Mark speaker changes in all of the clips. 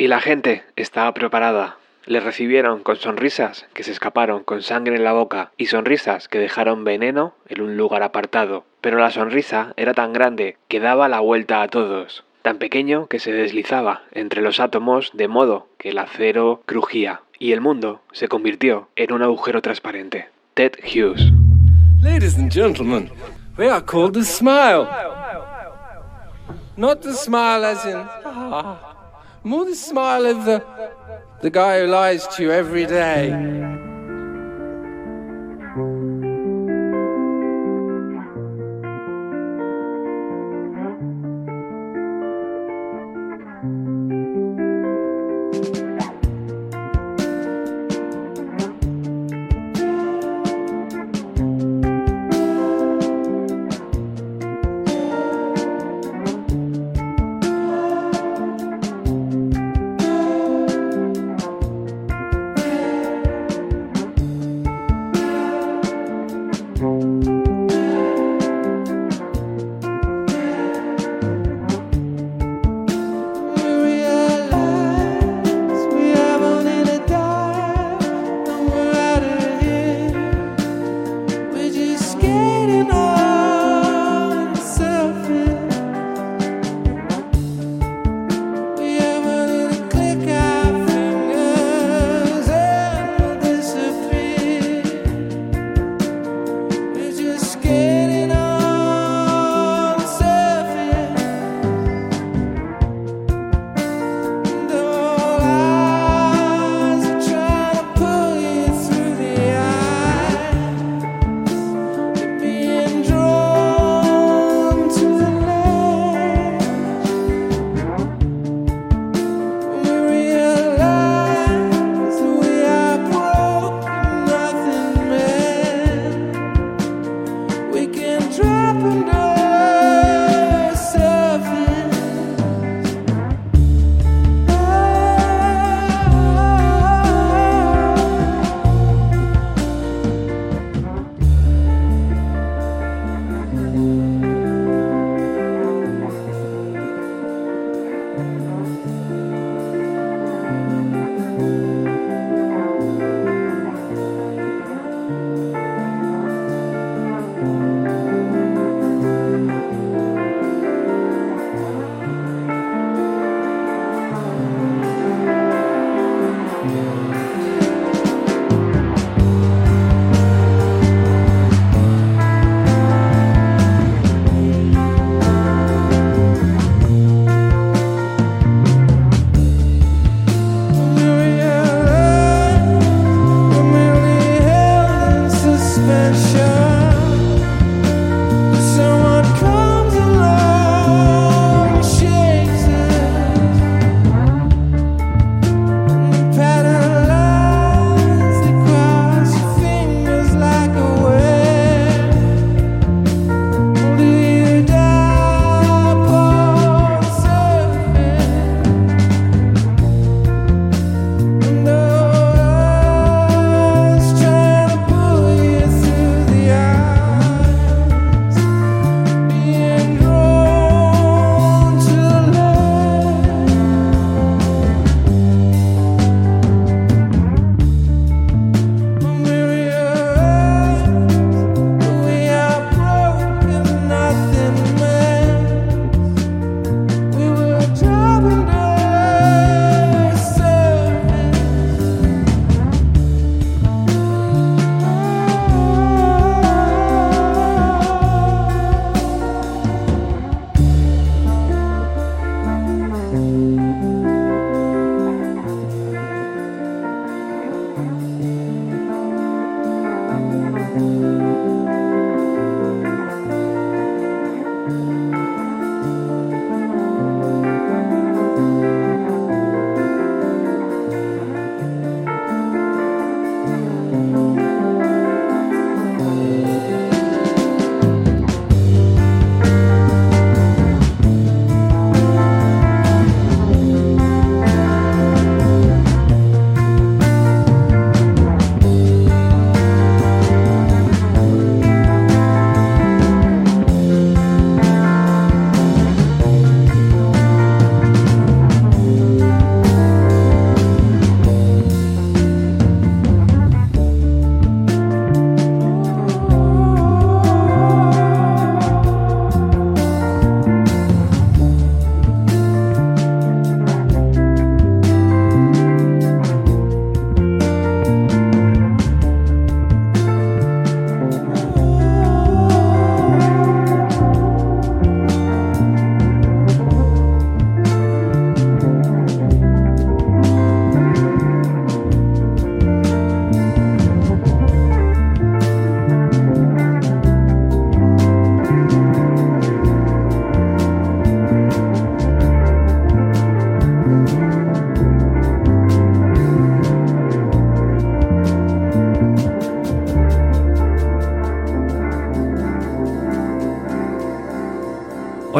Speaker 1: Y la gente estaba preparada. Le recibieron con sonrisas que se escaparon con sangre en la boca y sonrisas que dejaron veneno en un lugar apartado. Pero la sonrisa era tan grande que daba la vuelta a todos, tan pequeño que se deslizaba entre los átomos de modo que el acero crujía y el mundo se convirtió en un agujero transparente. Ted Hughes.
Speaker 2: Ladies and gentlemen, we are called the smile. Not the smile as in, ah, more the smile of the, the guy who lies to you every day.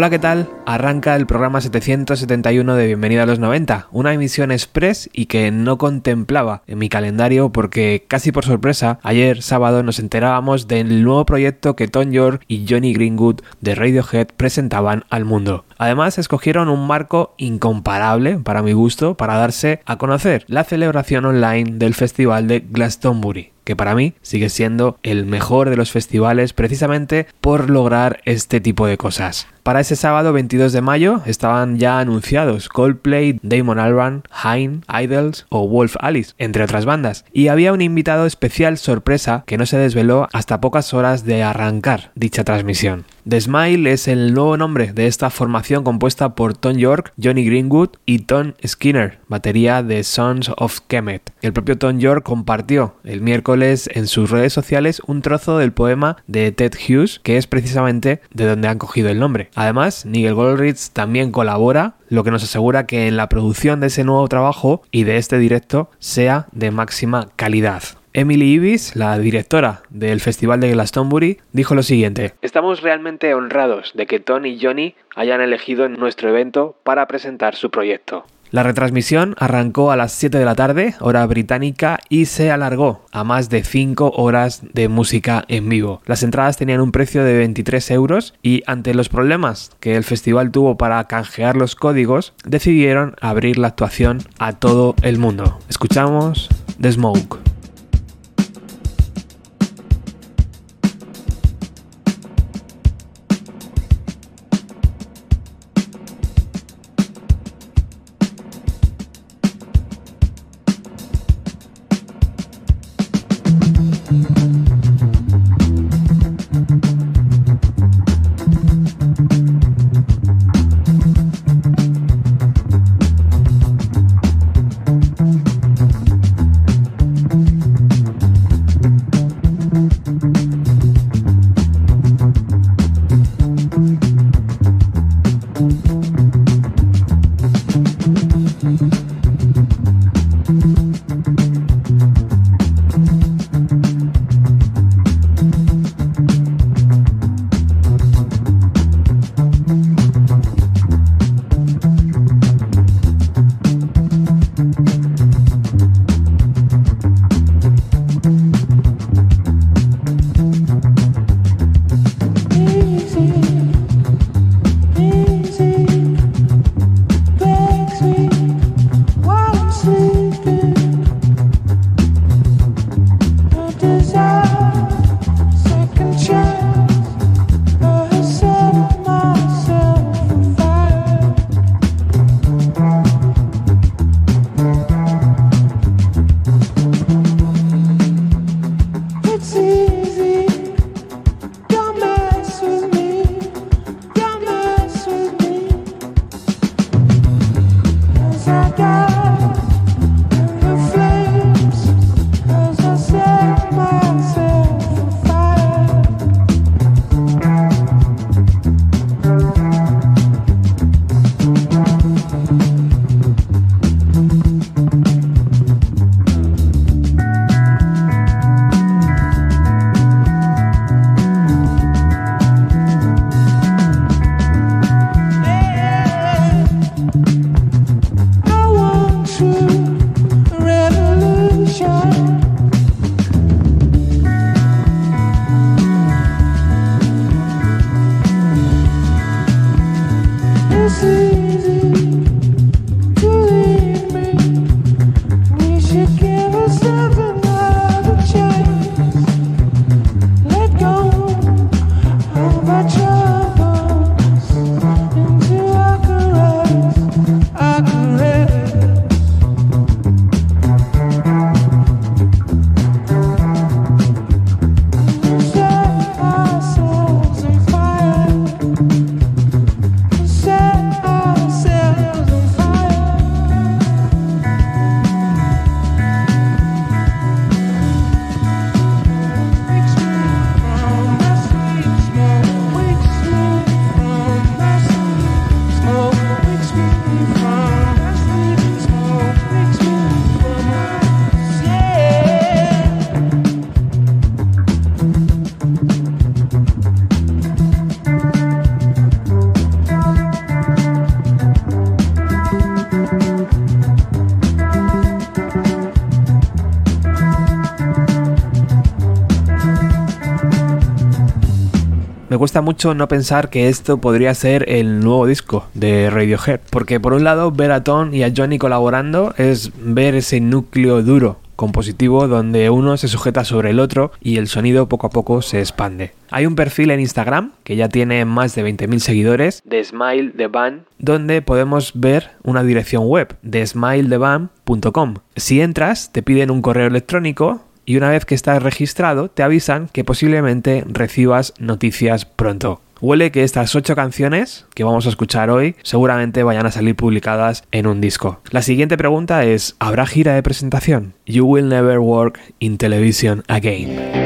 Speaker 1: Hola, ¿qué tal? Arranca el programa 771 de Bienvenida a los 90, una emisión express y que no contemplaba en mi calendario porque casi por sorpresa, ayer sábado nos enterábamos del nuevo proyecto que Tom York y Johnny Greenwood de Radiohead presentaban al mundo. Además, escogieron un marco incomparable, para mi gusto, para darse a conocer la celebración online del Festival de Glastonbury que para mí sigue siendo el mejor de los festivales precisamente por lograr este tipo de cosas. Para ese sábado 22 de mayo estaban ya anunciados Coldplay, Damon Albarn, Hein, Idols o Wolf Alice, entre otras bandas, y había un invitado especial sorpresa que no se desveló hasta pocas horas de arrancar dicha transmisión. The Smile es el nuevo nombre de esta formación compuesta por Tom York, Johnny Greenwood y Tom Skinner, batería de Sons of Kemet. El propio Tom York compartió el miércoles en sus redes sociales un trozo del poema de Ted Hughes, que es precisamente de donde han cogido el nombre. Además, Nigel Goldrich también colabora, lo que nos asegura que en la producción de ese nuevo trabajo y de este directo sea de máxima calidad. Emily Ibis, la directora del Festival de Glastonbury, dijo lo siguiente.
Speaker 3: Estamos realmente honrados de que Tony y Johnny hayan elegido nuestro evento para presentar su proyecto.
Speaker 1: La retransmisión arrancó a las 7 de la tarde, hora británica, y se alargó a más de 5 horas de música en vivo. Las entradas tenían un precio de 23 euros y ante los problemas que el festival tuvo para canjear los códigos, decidieron abrir la actuación a todo el mundo. Escuchamos The Smoke. Me cuesta mucho no pensar que esto podría ser el nuevo disco de Radiohead, porque por un lado ver a Tom y a Johnny colaborando es ver ese núcleo duro compositivo donde uno se sujeta sobre el otro y el sonido poco a poco se expande. Hay un perfil en Instagram que ya tiene más de 20.000 seguidores
Speaker 3: de Smile the Band
Speaker 1: donde podemos ver una dirección web de smiletheBand.com. Si entras te piden un correo electrónico y una vez que estás registrado te avisan que posiblemente recibas noticias pronto. Huele que estas ocho canciones que vamos a escuchar hoy seguramente vayan a salir publicadas en un disco. La siguiente pregunta es, ¿habrá gira de presentación? You will never work in television again.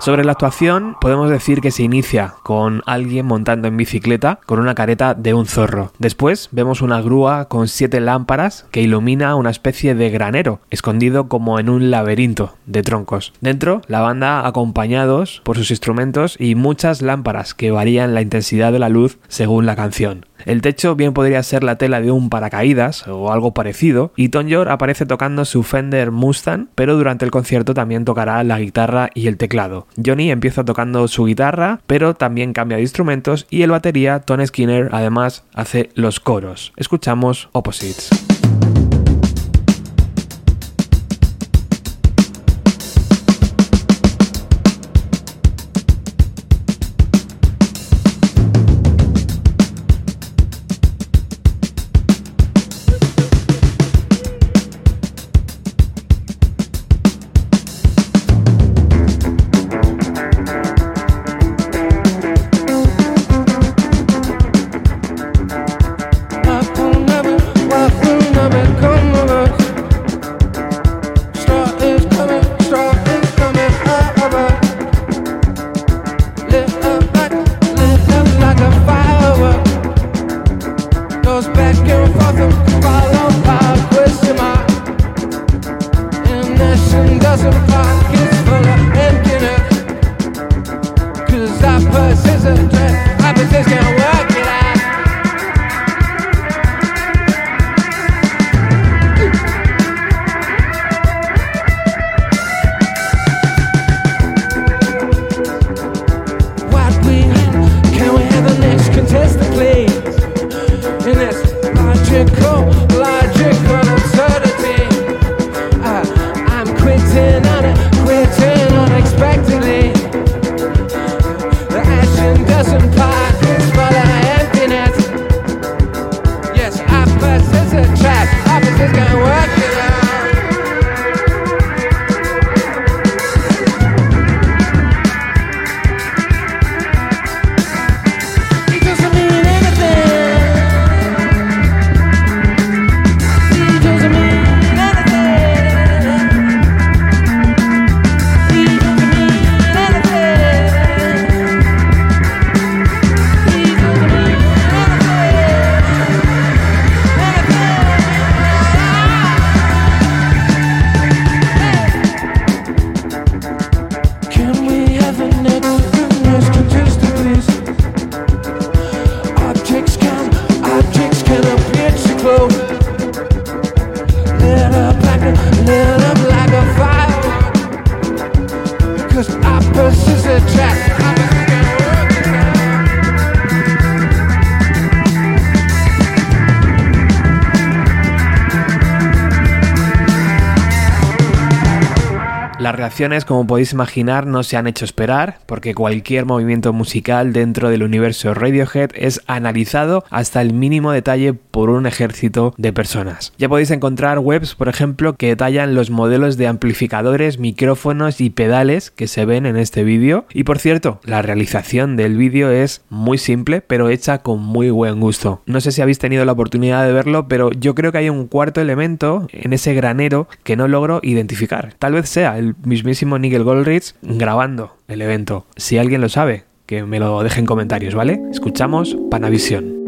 Speaker 1: Sobre la actuación, podemos decir que se inicia con alguien montando en bicicleta con una careta de un zorro. Después vemos una grúa con siete lámparas que ilumina una especie de granero, escondido como en un laberinto de troncos. Dentro, la banda acompañados por sus instrumentos y muchas lámparas que varían la intensidad de la luz según la canción. El techo bien podría ser la tela de un paracaídas o algo parecido, y Tom York aparece tocando su Fender Mustang, pero durante el concierto también tocará la guitarra y el teclado. Johnny empieza tocando su guitarra, pero también cambia de instrumentos, y el batería, Tony Skinner, además hace los coros. Escuchamos Opposites.
Speaker 2: Como podéis imaginar, no se han hecho esperar, porque cualquier movimiento musical dentro del universo Radiohead es analizado hasta el mínimo detalle por un ejército de personas. Ya podéis encontrar webs, por ejemplo, que detallan los modelos de amplificadores, micrófonos y pedales que se ven en este vídeo. Y por cierto, la realización del vídeo es muy simple, pero hecha con muy buen gusto. No sé si habéis tenido la oportunidad de verlo, pero yo creo que hay un cuarto elemento en ese granero que no logro identificar. Tal vez sea el mismísimo Nigel Goldrich grabando el evento. Si alguien lo sabe, que me lo deje en comentarios, ¿vale? Escuchamos Panavision.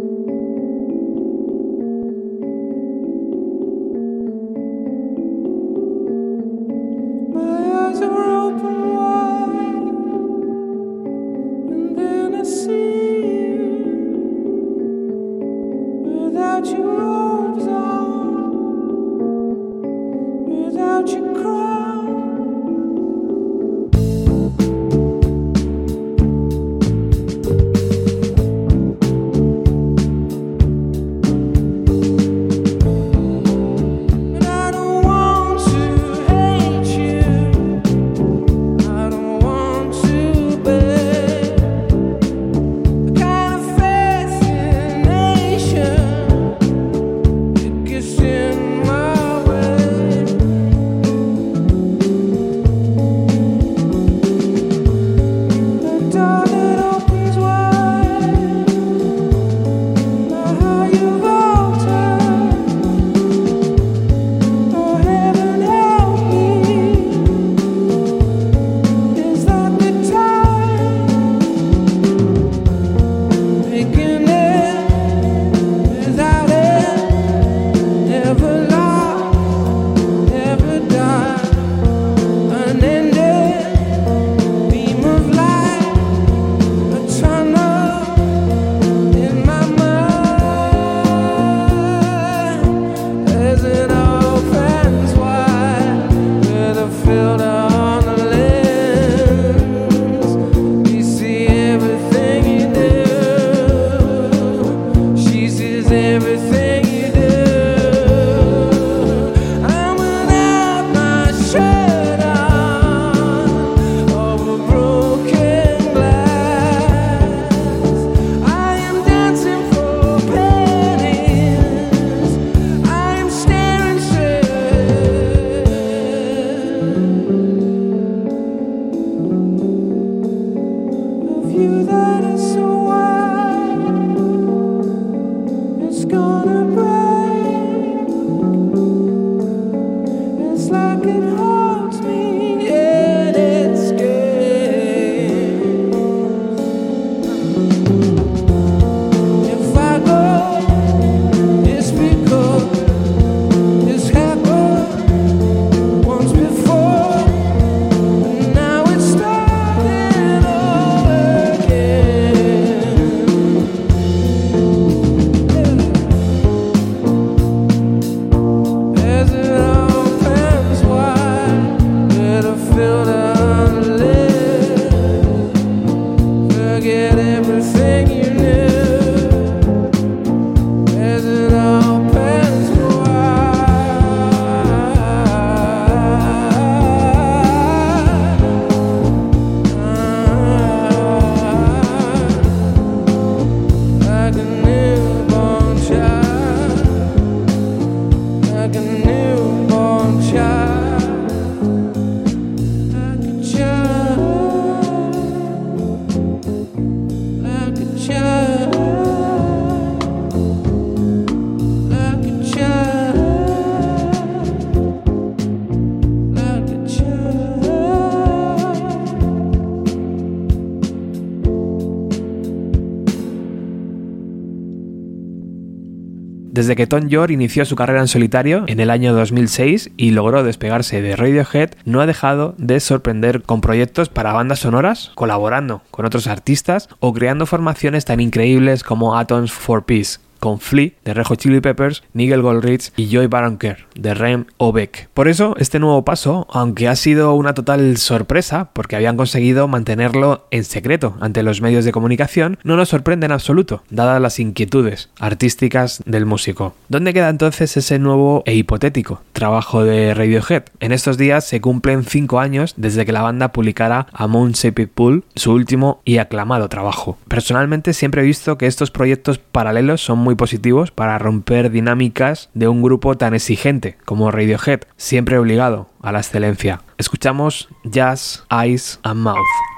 Speaker 2: Desde que Tom York inició su carrera en solitario en el año 2006 y logró despegarse de Radiohead, no ha dejado de sorprender con proyectos para bandas sonoras, colaborando con otros artistas o creando formaciones tan increíbles como Atoms for Peace. Con Flea de Rejo Chili Peppers, Nigel Goldrich y Joy Baronker de Rem Obeck. Por eso, este nuevo paso, aunque ha sido una total sorpresa, porque habían conseguido mantenerlo en secreto ante los medios de comunicación, no nos sorprende en absoluto, dadas las inquietudes artísticas del músico. ¿Dónde queda entonces ese nuevo e hipotético trabajo de Radiohead? En estos días se cumplen 5 años desde que la banda publicara A Moon Shaped Pool, su último y aclamado trabajo. Personalmente siempre he visto que estos proyectos paralelos son muy positivos para romper dinámicas de un grupo tan exigente como Radiohead, siempre obligado a la excelencia. Escuchamos Jazz, Eyes and Mouth.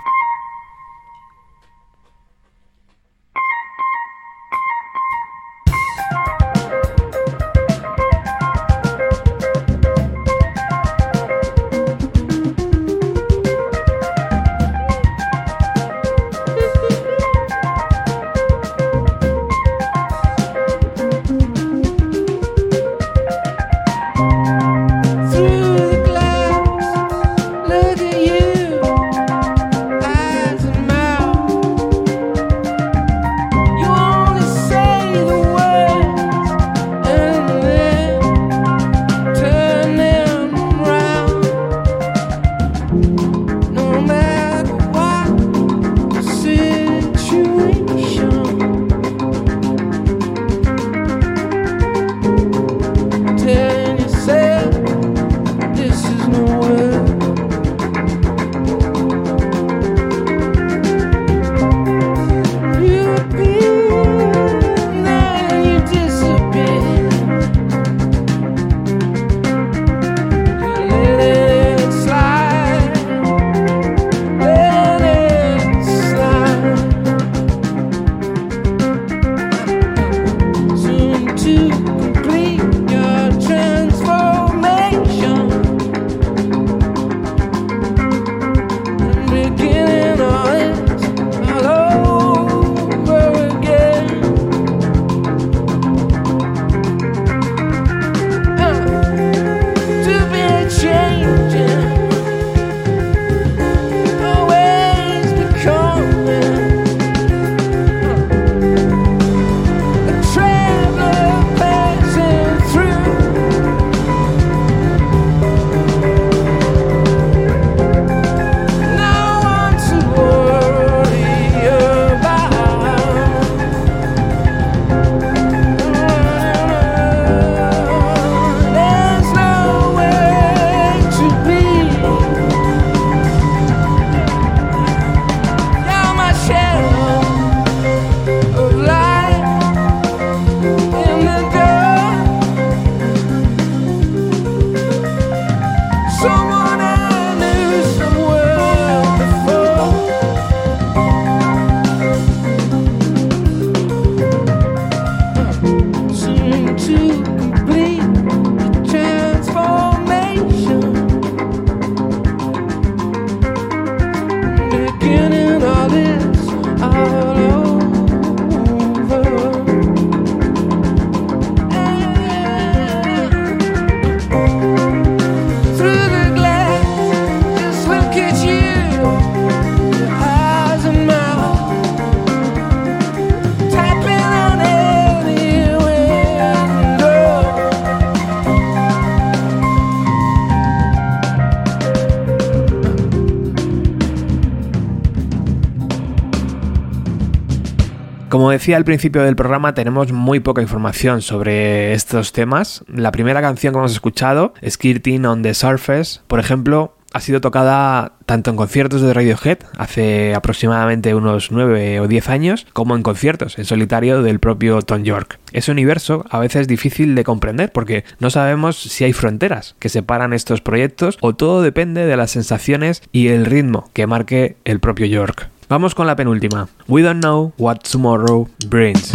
Speaker 2: Decía al principio del programa, tenemos muy poca información sobre estos temas. La primera canción que hemos escuchado, Skirting on the Surface, por ejemplo, ha sido tocada tanto en conciertos de Radiohead hace aproximadamente unos 9 o 10 años, como en conciertos en solitario del propio Tom York. Ese universo a veces es difícil de comprender porque no sabemos si hay fronteras que separan estos proyectos o todo depende de las sensaciones y el ritmo que marque el propio York. Vamos con la penúltima. We don't know what tomorrow brings.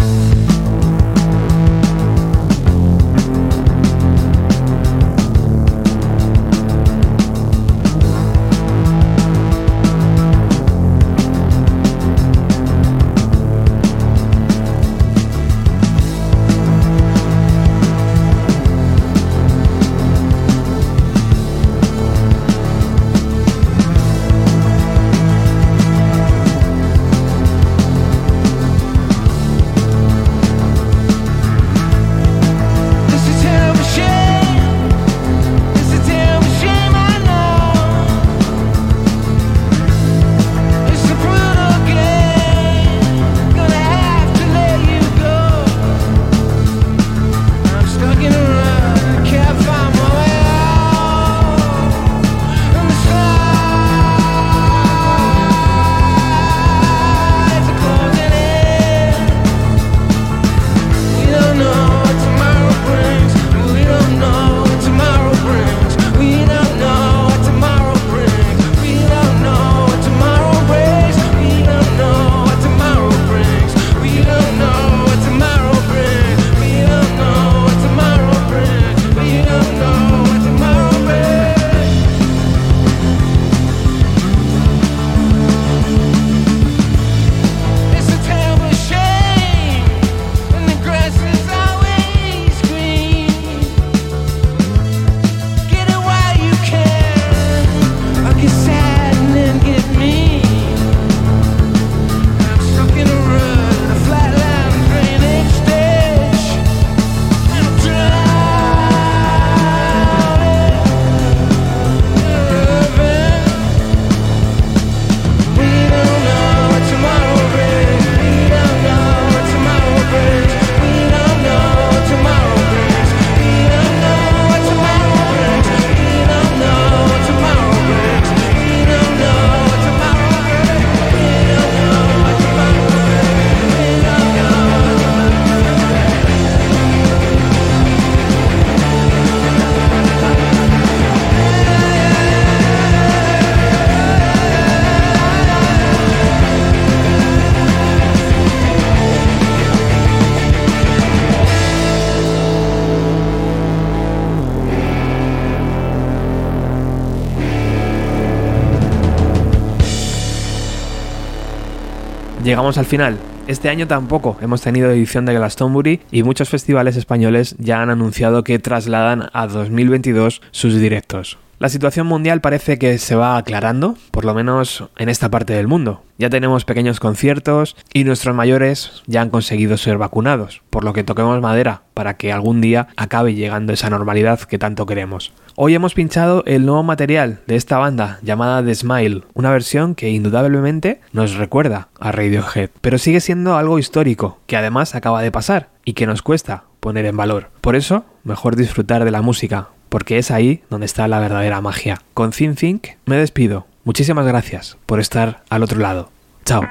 Speaker 1: Llegamos al final. Este año tampoco hemos tenido edición de Glastonbury y muchos festivales españoles ya han anunciado que trasladan a 2022 sus directos. La situación mundial parece que se va aclarando, por lo menos en esta parte del mundo. Ya tenemos pequeños conciertos y nuestros mayores ya han conseguido ser vacunados, por lo que toquemos madera para que algún día acabe llegando esa normalidad que tanto queremos. Hoy hemos pinchado el nuevo material de esta banda llamada The Smile, una versión que indudablemente nos recuerda a Radiohead, pero sigue siendo algo histórico, que además acaba de pasar y que nos cuesta poner en valor. Por eso, mejor disfrutar de la música, porque es ahí donde está la verdadera magia. Con Think Think me despido. Muchísimas gracias por estar al otro lado. Chao.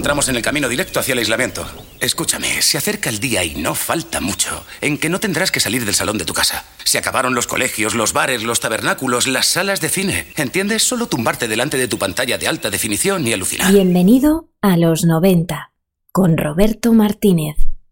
Speaker 4: Encontramos en el camino directo hacia el aislamiento. Escúchame, se acerca el día y no falta mucho en que no tendrás que salir del salón de tu casa. Se acabaron los colegios, los bares, los tabernáculos, las salas de cine. ¿Entiendes? Solo tumbarte delante de tu pantalla de alta definición y alucinar.
Speaker 5: Bienvenido a los 90 con Roberto Martínez.